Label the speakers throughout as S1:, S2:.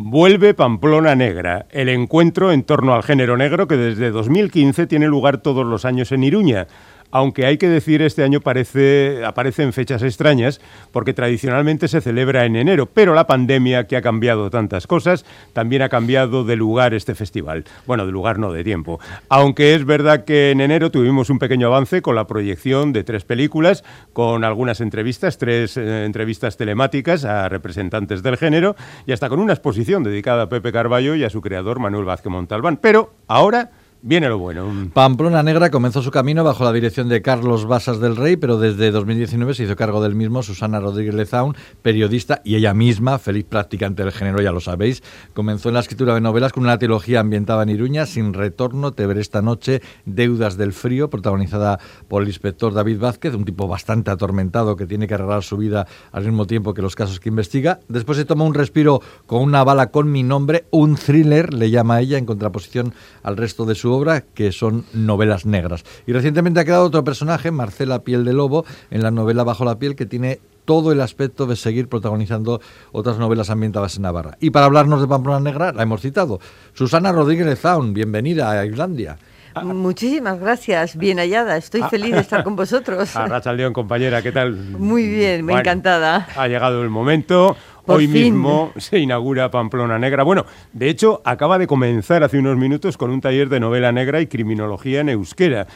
S1: Vuelve Pamplona Negra, el encuentro en torno al género negro que desde 2015 tiene lugar todos los años en Iruña aunque hay que decir este año parece, aparece en fechas extrañas, porque tradicionalmente se celebra en enero, pero la pandemia que ha cambiado tantas cosas, también ha cambiado de lugar este festival. Bueno, de lugar no, de tiempo. Aunque es verdad que en enero tuvimos un pequeño avance con la proyección de tres películas, con algunas entrevistas, tres eh, entrevistas telemáticas a representantes del género, y hasta con una exposición dedicada a Pepe Carballo y a su creador Manuel Vázquez Montalbán. Pero ahora Viene lo bueno.
S2: Pamplona Negra comenzó su camino bajo la dirección de Carlos Basas del Rey, pero desde 2019 se hizo cargo del mismo Susana Rodríguez Lezaun, periodista y ella misma, feliz practicante del género, ya lo sabéis. Comenzó en la escritura de novelas con una trilogía ambientada en Iruña, Sin Retorno, Te veré esta noche, Deudas del Frío, protagonizada por el inspector David Vázquez, un tipo bastante atormentado que tiene que arreglar su vida al mismo tiempo que los casos que investiga. Después se toma un respiro con una bala con mi nombre, un thriller, le llama ella, en contraposición al resto de su obra, que son novelas negras. Y recientemente ha quedado otro personaje, Marcela Piel de Lobo, en la novela Bajo la piel, que tiene todo el aspecto de seguir protagonizando otras novelas ambientadas en Navarra. Y para hablarnos de Pamplona Negra, la hemos citado. Susana Rodríguez Zaun, bienvenida a Islandia.
S3: Muchísimas gracias, bien hallada. Estoy ah. feliz de estar con vosotros.
S1: Racha León, compañera, ¿qué tal?
S3: Muy bien, me encantada.
S1: Ha llegado el momento. Hoy mismo se inaugura Pamplona Negra. Bueno, de hecho, acaba de comenzar hace unos minutos con un taller de novela negra y criminología en euskera.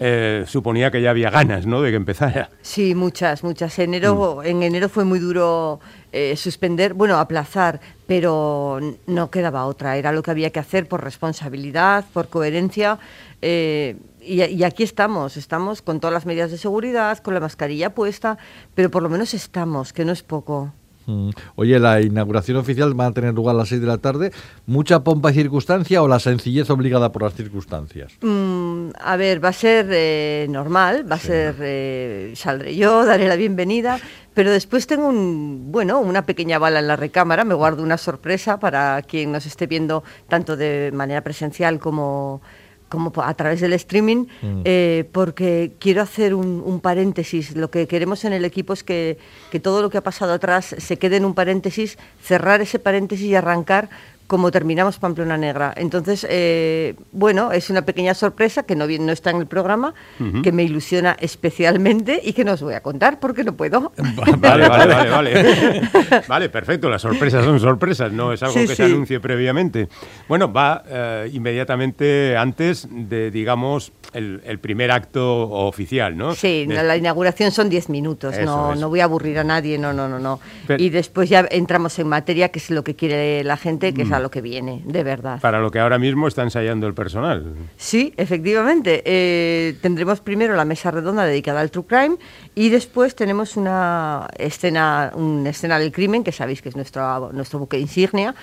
S1: Eh, suponía que ya había ganas, ¿no?, de que empezara.
S3: Sí, muchas, muchas. Enero, mm. En enero fue muy duro eh, suspender, bueno, aplazar, pero no quedaba otra. Era lo que había que hacer por responsabilidad, por coherencia. Eh, y, y, aquí estamos, estamos con todas las medidas de seguridad, con la mascarilla puesta, pero por lo menos estamos, que no es poco.
S2: Mm. Oye, la inauguración oficial va a tener lugar a las 6 de la tarde. ¿Mucha pompa y circunstancia o la sencillez obligada por las circunstancias?
S3: Mm, a ver, va a ser eh, normal, va a ser, eh, saldré yo, daré la bienvenida, pero después tengo un, bueno, una pequeña bala en la recámara, me guardo una sorpresa para quien nos esté viendo tanto de manera presencial como como a través del streaming, mm. eh, porque quiero hacer un, paréntesis. Lo que queremos en el equipo es que, que, todo lo que ha pasado atrás se quede en un paréntesis, cerrar ese paréntesis y arrancar como terminamos Pamplona Negra. Entonces, eh, bueno, es una pequeña sorpresa que no, no está en el programa, que me ilusiona especialmente y que no os voy a contar porque no puedo.
S1: Vale, vale, vale, vale. Vale, perfecto, las sorpresas son sorpresas, no es algo que se anuncie previamente. Bueno, va eh, inmediatamente antes de, digamos, el, primer acto oficial, ¿no?
S3: Sí, la inauguración son 10 minutos, no, no voy a aburrir a nadie, no, no, no, no. y después ya entramos en materia, que es lo que quiere la gente, que es a lo que viene, de verdad.
S1: Para lo que ahora mismo está ensayando el personal.
S3: Sí, efectivamente. Eh, tendremos primero la mesa redonda dedicada al True Crime y después tenemos una escena, una escena del crimen, que sabéis que es nuestro, nuestro buque insignia,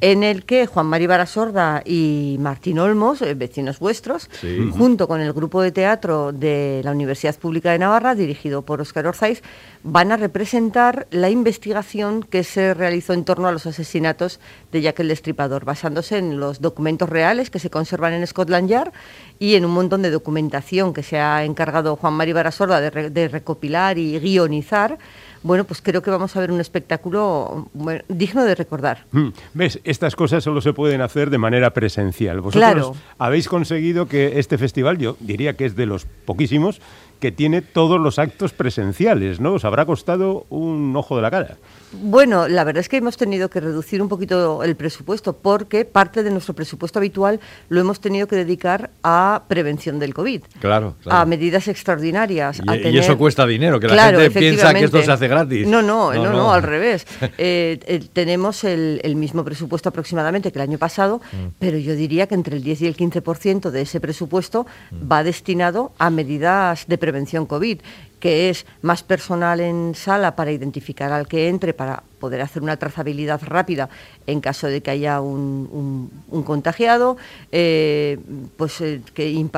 S3: en el que Juan Mari Barasorda y Martín Olmos, eh, vecinos vuestros, junto con el grupo de teatro de la Universidad Pública de Navarra, dirigido por Óscar Orzaiz, van a representar la investigación que se realizó en torno a los asesinatos de Jack el Destripador, basándose en los documentos reales que se conservan en Scotland Yard y en un montón de documentación que se ha encargado Juan Mari Barasorda de, recopilar y guionizar bueno, pues creo que vamos a ver un espectáculo digno de recordar. Mm,
S1: ¿Ves? Estas cosas solo se pueden hacer de manera presencial. Vosotros habéis conseguido que este festival, yo diría que es de los poquísimos, que tiene todos los actos presenciales, ¿no? Os habrá costado un ojo de la cara.
S3: Bueno, la verdad es que hemos tenido que reducir un poquito el presupuesto porque parte de nuestro presupuesto habitual lo hemos tenido que dedicar a prevención del COVID.
S2: Claro,
S3: A medidas extraordinarias.
S2: Y, eso cuesta dinero, que la gente piensa que esto se hace gratis.
S3: No, no, no, no, al revés. Eh, eh, tenemos el, mismo presupuesto aproximadamente que el año pasado, mm. pero yo diría que entre el 10 y el 15% de ese presupuesto mm. va destinado a medidas de prevención COVID que es más personal en sala para identificar al que entre, para poder hacer una trazabilidad rápida en caso de que haya un, contagiado, eh, pues eh, que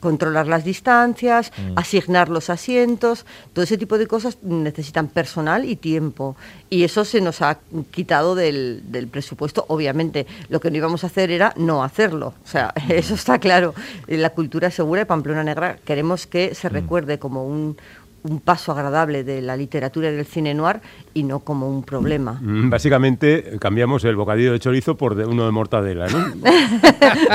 S3: controlar las distancias, mm. asignar los asientos, todo ese tipo de cosas necesitan personal y tiempo. Y eso se nos ha quitado del, presupuesto. Obviamente, lo que no íbamos a hacer era no hacerlo. O sea, mm. eso está claro. La cultura segura de Pamplona Negra queremos que se mm. recuerde como un un paso agradable de la literatura y del cine noir y no como un problema.
S1: Mm, Básicamente cambiamos el bocadillo de chorizo por de- uno de mortadela, ¿no?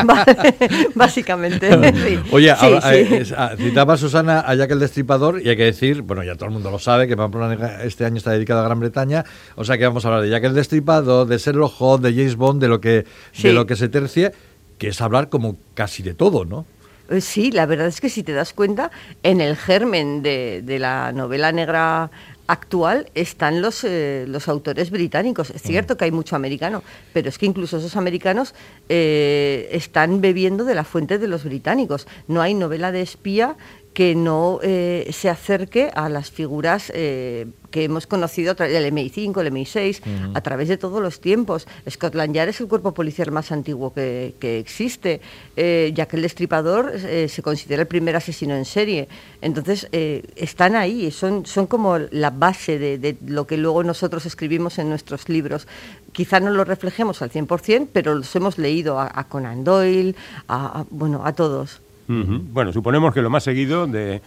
S3: Básicamente. sí.
S2: Oye,
S3: Sí,
S2: ahora,
S3: sí.
S2: eh, ah, citaba Susana a Jack el Destripador y hay que decir, bueno, ya todo el mundo lo sabe, que Pamplona este año está dedicado a Gran Bretaña, o sea que vamos a hablar de Jack el Destripador, de Sherlock Holmes, de James Bond, de lo que,
S3: Sí.
S2: de lo que se tercie, que es hablar como casi de todo, ¿no?
S3: Eh, Sí, la verdad es que si te das cuenta, en el germen de, de la novela negra actual están los, eh, los autores británicos. Es cierto que hay mucho americano, pero es que incluso esos americanos eh, están bebiendo de la fuente de los británicos. No hay novela de espía que no eh, se acerque a las figuras eh, que hemos conocido a través del MI5, el MI6, a través de todos los tiempos. Scotland Yard es el cuerpo policial más antiguo que, que existe, eh, ya que el destripador eh, se considera el primer asesino en serie. Entonces, eh, están ahí, son, son como la base de, de lo que luego nosotros escribimos en nuestros libros. Quizá no lo reflejemos al 100%, pero los hemos leído a, a Conan Doyle, a, a- bueno, a todos.
S1: Bueno, suponemos que lo más seguido de...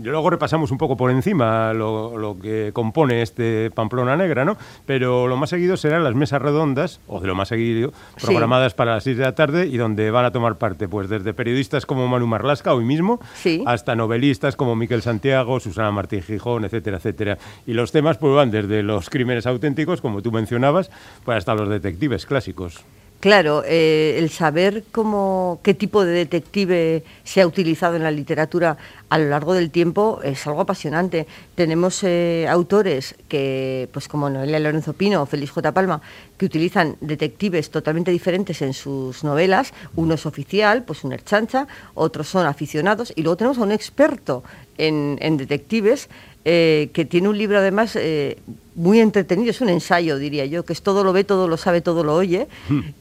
S1: Luego repasamos un poco por encima lo, lo que compone este Pamplona Negra, ¿no? Pero lo más seguido serán las mesas redondas, o de lo más seguido,
S3: Sí.
S1: programadas para las 6 de la tarde y donde van a tomar parte, pues desde periodistas como Manu Marlasca hoy mismo,
S3: Sí.
S1: hasta novelistas como Miquel Santiago, Susana Martín Gijón, etcétera, etcétera. Y los temas pues van desde los crímenes auténticos, como tú mencionabas, pues hasta los detectives clásicos.
S3: Claro, eh, el saber cómo, qué tipo de detective se ha utilizado en la literatura a lo largo del tiempo es algo apasionante. Tenemos eh, autores que, pues como Noelia Lorenzo Pino o Félix J. Palma, que utilizan detectives totalmente diferentes en sus novelas. Uno es oficial, pues un erchancha, otros son aficionados, y luego tenemos a un experto en, en detectives eh, que tiene un libro además eh, muy entretenido, es un ensayo, diría yo, que es todo lo ve, todo lo sabe, todo lo oye,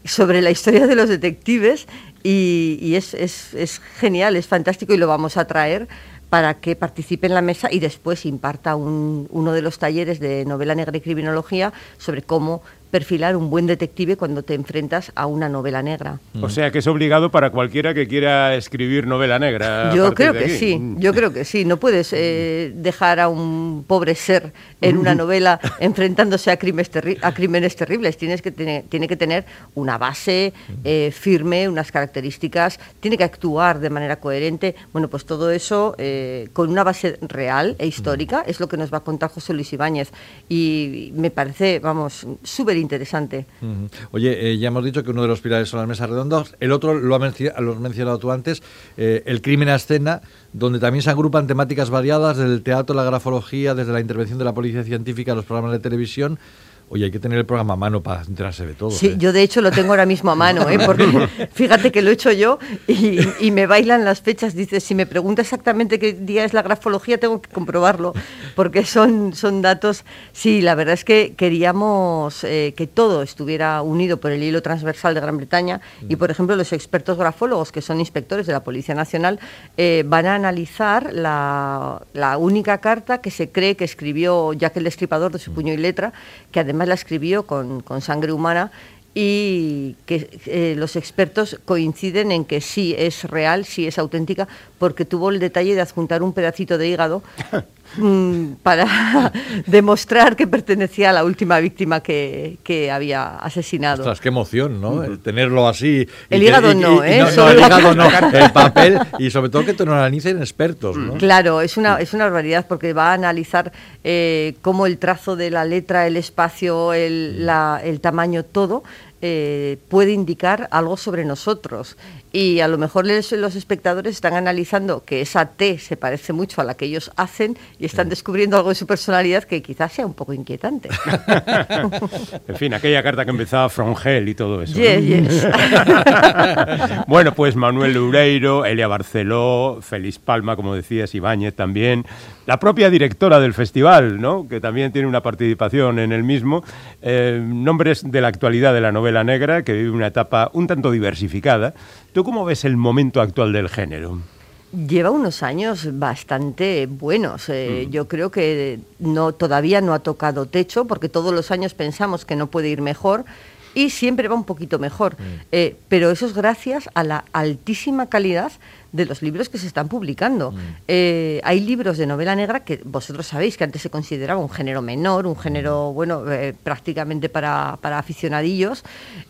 S3: sobre la historia de los detectives y, y es, es- es genial, es fantástico y lo vamos a traer para que participe en la mesa y después imparta un- uno de los talleres de novela negra y criminología sobre cómo perfilar un buen detective cuando te enfrentas a una novela negra.
S1: O sea que es obligado para cualquiera que quiera escribir novela negra.
S3: Yo creo que sí,
S1: Mm.
S3: yo creo que sí. No puedes eh, dejar a un pobre ser en una novela enfrentándose a crímenes, terri- a crímenes terribles. Tienes que tener, tiene que tener una base eh, firme, unas características, tiene que actuar de manera coherente. Bueno, pues todo eso eh, con una base real e histórica es lo que nos va a contar José Luis Ibáñez. Y me parece, vamos, súper interesante.
S2: Oye, eh, ya hemos dicho que uno de los pilares son las mesas redondas, el otro lo, ha menci- lo has mencionado tú antes, eh, el crimen a escena, donde también se agrupan temáticas variadas del teatro, la grafología, desde la intervención de la policía científica los programas de televisión. Oye, hay que tener el programa a mano para enterarse de todo.
S3: Sí,
S2: ¿eh?
S3: yo de hecho lo tengo ahora mismo a mano, ¿eh? porque fíjate que lo he hecho yo y, y me bailan las fechas. Dices, si me pregunta exactamente qué día es la grafología, tengo que comprobarlo, porque son, son datos. Sí, la verdad es que queríamos eh, que todo estuviera unido por el hilo transversal de Gran Bretaña y, por ejemplo, los expertos grafólogos, que son inspectores de la Policía Nacional, eh, van a analizar la, la única carta que se cree que escribió Jack el Destripador de su puño y letra, que además la escribió con, con sangre humana y que eh, los expertos coinciden en que sí es real, sí es auténtica, porque tuvo el detalle de adjuntar un pedacito de hígado mm, para demostrar que pertenecía a la última víctima que, que había asesinado.
S2: Ostras, qué emoción, ¿no? El tenerlo así.
S3: El hígado no, ¿eh?
S2: El hígado no, el papel y sobre todo que te lo analicen expertos, ¿no?
S3: Claro, es una, es una barbaridad porque va a analizar eh, cómo el trazo de la letra, el espacio, el, la- el tamaño, todo eh, puede indicar algo sobre nosotros. Y a lo mejor les- los espectadores están analizando que esa T se parece mucho a la que ellos hacen y están descubriendo algo de su personalidad que quizás sea un poco inquietante.
S1: En fin, aquella carta que empezaba From Hell y todo eso. ¿no?
S3: Yes, yes.
S1: bueno, pues Manuel Loureiro, Elia Barceló, Félix Palma, como decías, Ibáñez también, la propia directora del festival, ¿no? que también tiene una participación en el mismo, eh, nombres de la actualidad de la novela negra, que vive una etapa un tanto diversificada. ¿Tú cómo ves el momento actual del género?
S3: Lleva unos años bastante buenos. eh, Yo creo que no, todavía no ha tocado techo, porque todos los años pensamos que no puede ir mejor. Y siempre va un poquito mejor. Eh, pero eso es gracias a la altísima calidad de los libros que se están publicando. Eh, hay libros de novela negra que vosotros sabéis que antes se consideraba un género menor, un género, bueno, eh, prácticamente para, para aficionadillos,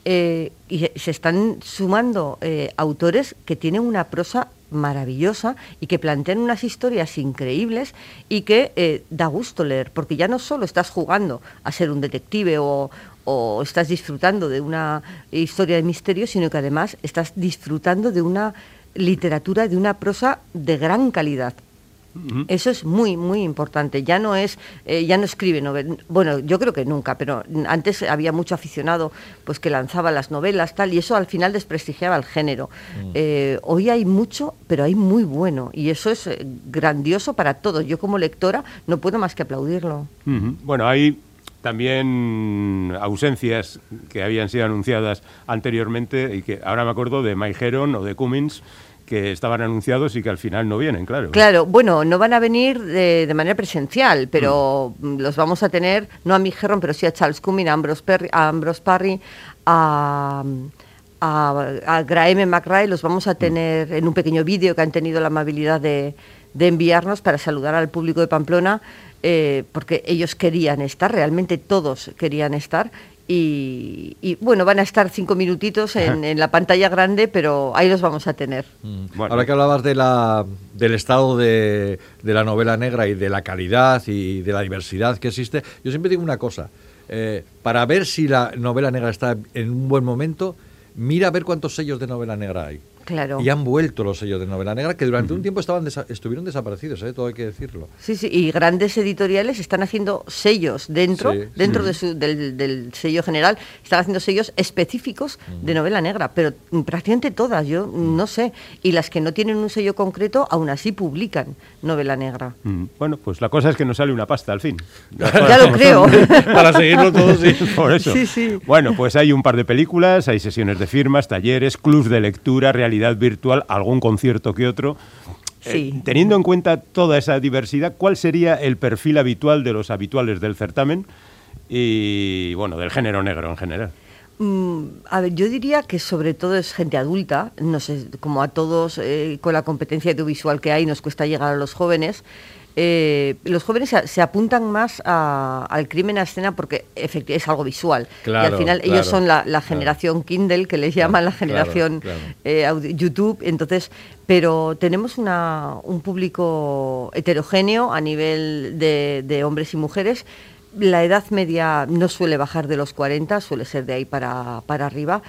S3: eh, y se están sumando autores que tienen una prosa maravillosa y que plantean unas historias increíbles y que da gusto leer, porque ya no solo estás jugando a ser un detective o, o estás disfrutando de una historia de misterio, sino que además estás disfrutando de una literatura de una prosa de gran calidad. Eso es muy, muy importante. Ya no es, eh, ya no escribe novelas. Bueno, yo creo que nunca, pero antes había mucho aficionado pues que lanzaba las novelas, tal, y eso al final desprestigiaba el género. Mm. Eh, hoy hay mucho, pero hay muy bueno, y eso es eh, grandioso para todos. Yo como lectora no puedo más que aplaudirlo.
S1: Bueno, hay también ausencias que habían sido anunciadas anteriormente y que ahora me acuerdo de Mike Heron o de Cummins que estaban anunciados y que al final no vienen, claro.
S3: Claro, bueno, no van a venir de, manera presencial, pero mm. los vamos a tener, no a Mike Heron, pero sí a Charles Cummins, a Ambrose, Perry, a, Ambrose Parry, a, a, Graeme McRae, los vamos a mm. tener en un pequeño vídeo que han tenido la amabilidad de, de enviarnos para saludar al público de Pamplona eh, porque ellos querían estar, realmente todos querían estar. Y, bueno, van a estar cinco minutitos en, la pantalla grande, pero ahí los vamos a tener.
S2: Mm. Ahora que hablabas de la, del estado de, la novela negra y de la calidad y de la diversidad que existe, yo siempre digo una cosa, eh, para ver si la novela negra está en un buen momento, mira a ver cuántos sellos de novela negra hay. Y han vuelto los sellos de novela negra que durante un tiempo estaban estuvieron desaparecidos, ¿eh? todo hay que decirlo.
S3: Sí, sí, y grandes editoriales están haciendo sellos dentro, dentro De del, sello general, están haciendo sellos específicos de novela negra, pero prácticamente todas, yo no sé. Y las que no tienen un sello concreto, aún así publican novela negra.
S1: Bueno, pues la cosa es que nos sale una pasta al fin.
S3: ya lo creo.
S2: Para seguirlo todo, sí.
S1: Por eso. Bueno, pues hay un par de películas, hay sesiones de firmas, talleres, clubs de lectura, realidad virtual, algún concierto que otro. Eh, teniendo en cuenta toda esa diversidad, ¿cuál sería el perfil habitual de los habituales del certamen y, bueno, del género negro en general?
S3: Mm, a ver, yo diría que sobre todo es gente adulta, no sé, como a todos eh, con la competencia audiovisual que hay nos cuesta llegar a los jóvenes, eh, los jóvenes se, apuntan más al crimen a escena porque es algo visual. y al final ellos son la, generación Kindle, que les llaman la generación eh, YouTube. Entonces, pero tenemos un público heterogéneo a nivel de, hombres y mujeres la edad media no suele bajar de los 40, suele ser de ahí para, para arriba.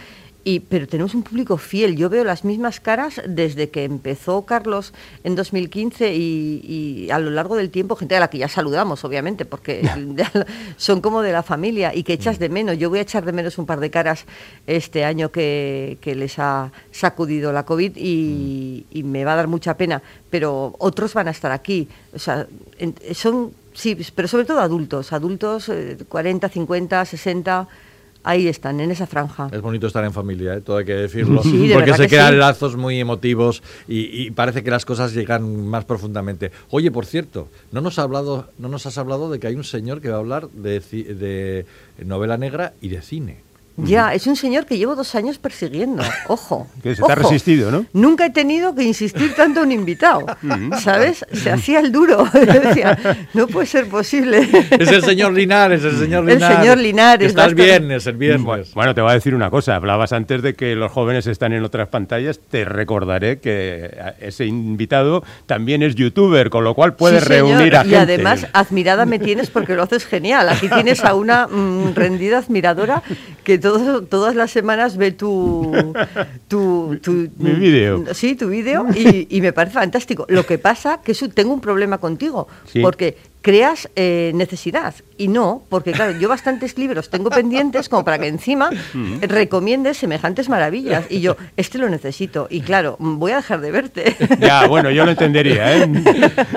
S3: Y, pero tenemos un público fiel. Yo veo las mismas caras desde que empezó Carlos en 2015 y, a lo largo del tiempo, gente a la que ya saludamos, obviamente, porque son como de la familia y que echas de menos. Yo voy a echar de menos un par de caras este año que, les ha sacudido la COVID y, me va a dar mucha pena, pero otros van a estar aquí. O sea, son, sí, pero sobre todo adultos, adultos 40, 50, 60 ahí están, en esa franja.
S2: Es bonito estar en familia, ¿eh? todo hay que decirlo, porque se crean lazos muy emotivos y, parece que las cosas llegan más profundamente. Oye, por cierto, no nos, ha hablado, no nos has hablado de que hay un señor que va a hablar de novela negra y de cine.
S3: Ya, es un señor que llevo dos años persiguiendo. Ojo.
S1: Que se te ha resistido, ¿no?
S3: Nunca he tenido que insistir tanto a un invitado. ¿Sabes? Se hacía el duro. Decía, no puede ser posible.
S2: Es el señor Linares, el señor Linares.
S3: El señor Linares.
S2: Estás bien, es el viernes.
S1: Bueno, te voy a decir una cosa. Hablabas antes de que los jóvenes están en otras pantallas. Te recordaré que ese invitado también es youtuber, con lo cual puedes reunir a gente.
S3: Y además, admirada me tienes porque lo haces genial. Aquí tienes a una mm, rendida admiradora que todas las semanas ve tu... tu,
S1: Mi vídeo.
S3: Sí, tu vídeo y, me parece fantástico. Lo que pasa que tengo un problema contigo, porque creas eh, necesidad. Y no, porque claro, yo bastantes libros tengo pendientes como para que encima recomiendes semejantes maravillas. Y yo, este lo necesito. Y claro, voy a dejar de verte.
S1: Ya, bueno, yo lo entendería. ¿eh?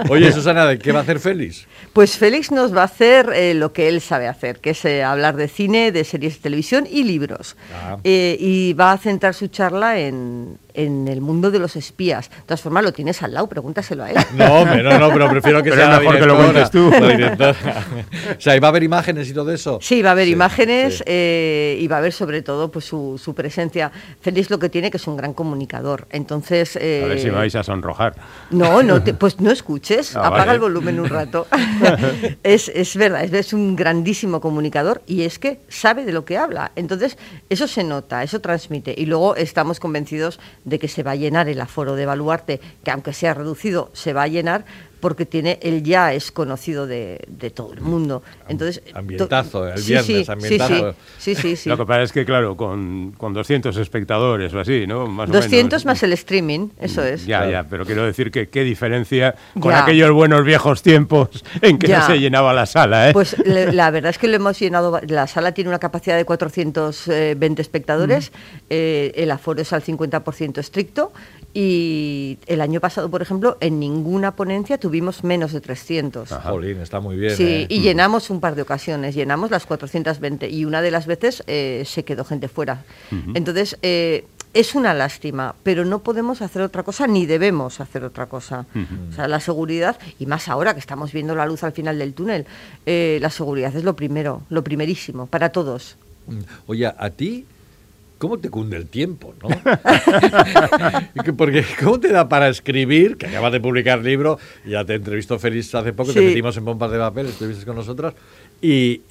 S2: Oye, Susana, ¿qué va a hacer Félix?
S3: Pues Félix nos va a hacer eh, lo que él sabe hacer, que es eh, hablar de cine, de series de televisión y libros. Ah. y va a centrar su charla en, en el mundo de los espías. De todas formas, lo tienes al lado, pregúntaselo a él.
S2: No, no, no, pero prefiero que
S1: sea
S2: mejor
S1: que lo cuentes tú.
S2: o sea, ¿y va a haber imágenes y todo eso?
S3: Sí, va a haber imágenes eh, y va a haber sobre todo pues su, su, presencia. Félix lo que tiene que es un gran comunicador. Entonces...
S1: a ver si vais a sonrojar.
S3: No, no pues no escuches, ah, apaga el volumen un rato. es, es verdad, es, es un grandísimo comunicador y es que sabe de lo que habla. Entonces, eso se nota, eso transmite. Y luego estamos convencidos de que se va a llenar el aforo de Baluarte, que aunque sea reducido, se va a llenar porque tiene él ya es conocido de, todo el mundo. Entonces,
S2: ambientazo, el viernes, ambientazo.
S3: Sí, sí, sí,
S1: Lo que pasa es que, claro, con, con 200 espectadores o así, ¿no?
S3: Más 200 más el streaming, eso mm, es.
S1: Ya, ya, pero quiero decir que qué diferencia con aquellos buenos viejos tiempos en que no se llenaba la sala, ¿eh?
S3: Pues la verdad es que lo hemos llenado, la sala tiene una capacidad de 420 espectadores, mm. eh, el aforo es al 50% estricto y el año pasado, por ejemplo, en ninguna ponencia tuvimos menos de 300.
S2: Jolín, está muy bien.
S3: Sí,
S2: ¿eh?
S3: y llenamos un par de ocasiones, llenamos las 420 y una de las veces eh, se quedó gente fuera. Entonces, eh, es una lástima, pero no podemos hacer otra cosa ni debemos hacer otra cosa. O sea, la seguridad, y más ahora que estamos viendo la luz al final del túnel, la seguridad es lo primero, lo primerísimo, para todos.
S2: Oye, a ti ¿cómo te cunde el tiempo? ¿no? Porque ¿cómo te da para escribir? Que acabas de publicar libro, ya te entrevistó Félix hace poco, te metimos en pompas de papel, estuviste con nosotras, y,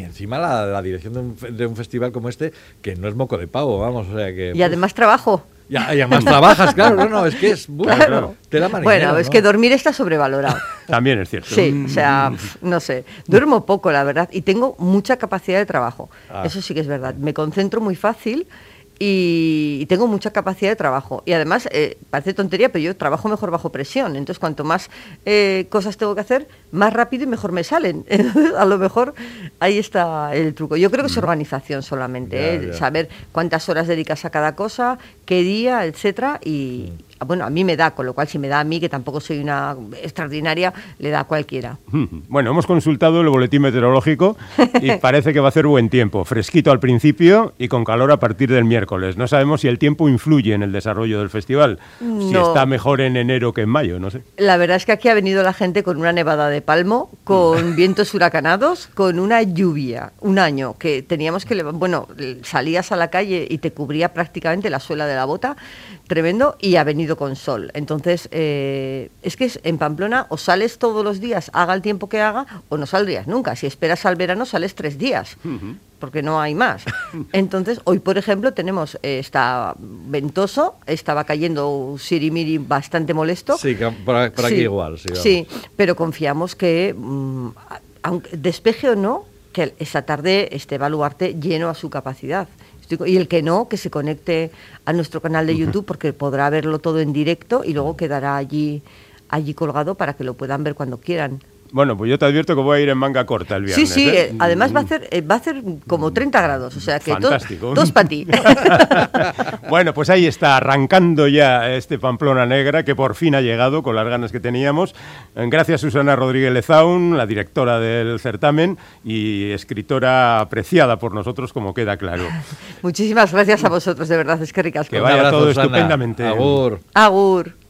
S2: encima la, dirección de un, festival como este, que no es moco de pavo, vamos, o sea que...
S3: Y además trabajo.
S2: Y, además trabajas, claro, no, no, es que es bueno,
S3: Bueno, es que dormir está sobrevalorado.
S1: También es cierto.
S3: Sí, o sea, no sé, duermo poco, la verdad, y tengo mucha capacidad de trabajo. Ah. Eso sí que es verdad. Me concentro muy fácil y, tengo mucha capacidad de trabajo. Y además, eh, parece tontería, pero yo trabajo mejor bajo presión. Entonces, cuanto más eh, cosas tengo que hacer, más rápido y mejor me salen. a lo mejor ahí está el truco. Yo creo que es organización solamente, ¿eh? saber cuántas horas dedicas a cada cosa, qué día, etcétera, y, mm. Bueno, a mí me da, con lo cual si me da a mí, que tampoco soy una extraordinaria, le da a cualquiera.
S1: Bueno, hemos consultado el boletín meteorológico y parece que va a hacer buen tiempo, fresquito al principio y con calor a partir del miércoles. No sabemos si el tiempo influye en el desarrollo del festival, si está mejor en enero que en mayo, no sé.
S3: La verdad es que aquí ha venido la gente con una nevada de palmo, con vientos huracanados, con una lluvia, un año que teníamos que, bueno, salías a la calle y te cubría prácticamente la suela de la bota, tremendo, y ha venido con sol. Entonces, eh, es que en Pamplona o sales todos los días, haga el tiempo que haga, o no saldrías nunca. Si esperas al verano, sales tres días. porque no hay más. Entonces, hoy, por ejemplo, tenemos, eh, está ventoso, estaba cayendo sirimiri bastante molesto.
S2: Sí, por, aquí igual.
S3: Sí, pero confiamos que, mm, aunque despeje o no, que esa tarde este baluarte lleno a su capacidad. Y el que no, que se conecte a nuestro canal de YouTube porque podrá verlo todo en directo y luego quedará allí, allí colgado para que lo puedan ver cuando quieran.
S1: Bueno, pues yo te advierto que voy a ir en manga corta el viernes.
S3: Sí, sí, ¿eh? Eh, además va a, hacer, eh, va a hacer como 30 grados, o sea que
S1: Fantástico.
S3: dos para ti.
S1: bueno, pues ahí está, arrancando ya este Pamplona Negra que por fin ha llegado con las ganas que teníamos. Gracias Susana Rodríguez Lezaun, la directora del certamen y escritora apreciada por nosotros, como queda claro.
S3: Muchísimas gracias a vosotros, de verdad, es que ricas.
S1: Que vaya todo estupendamente.
S2: Agur.
S3: Agur.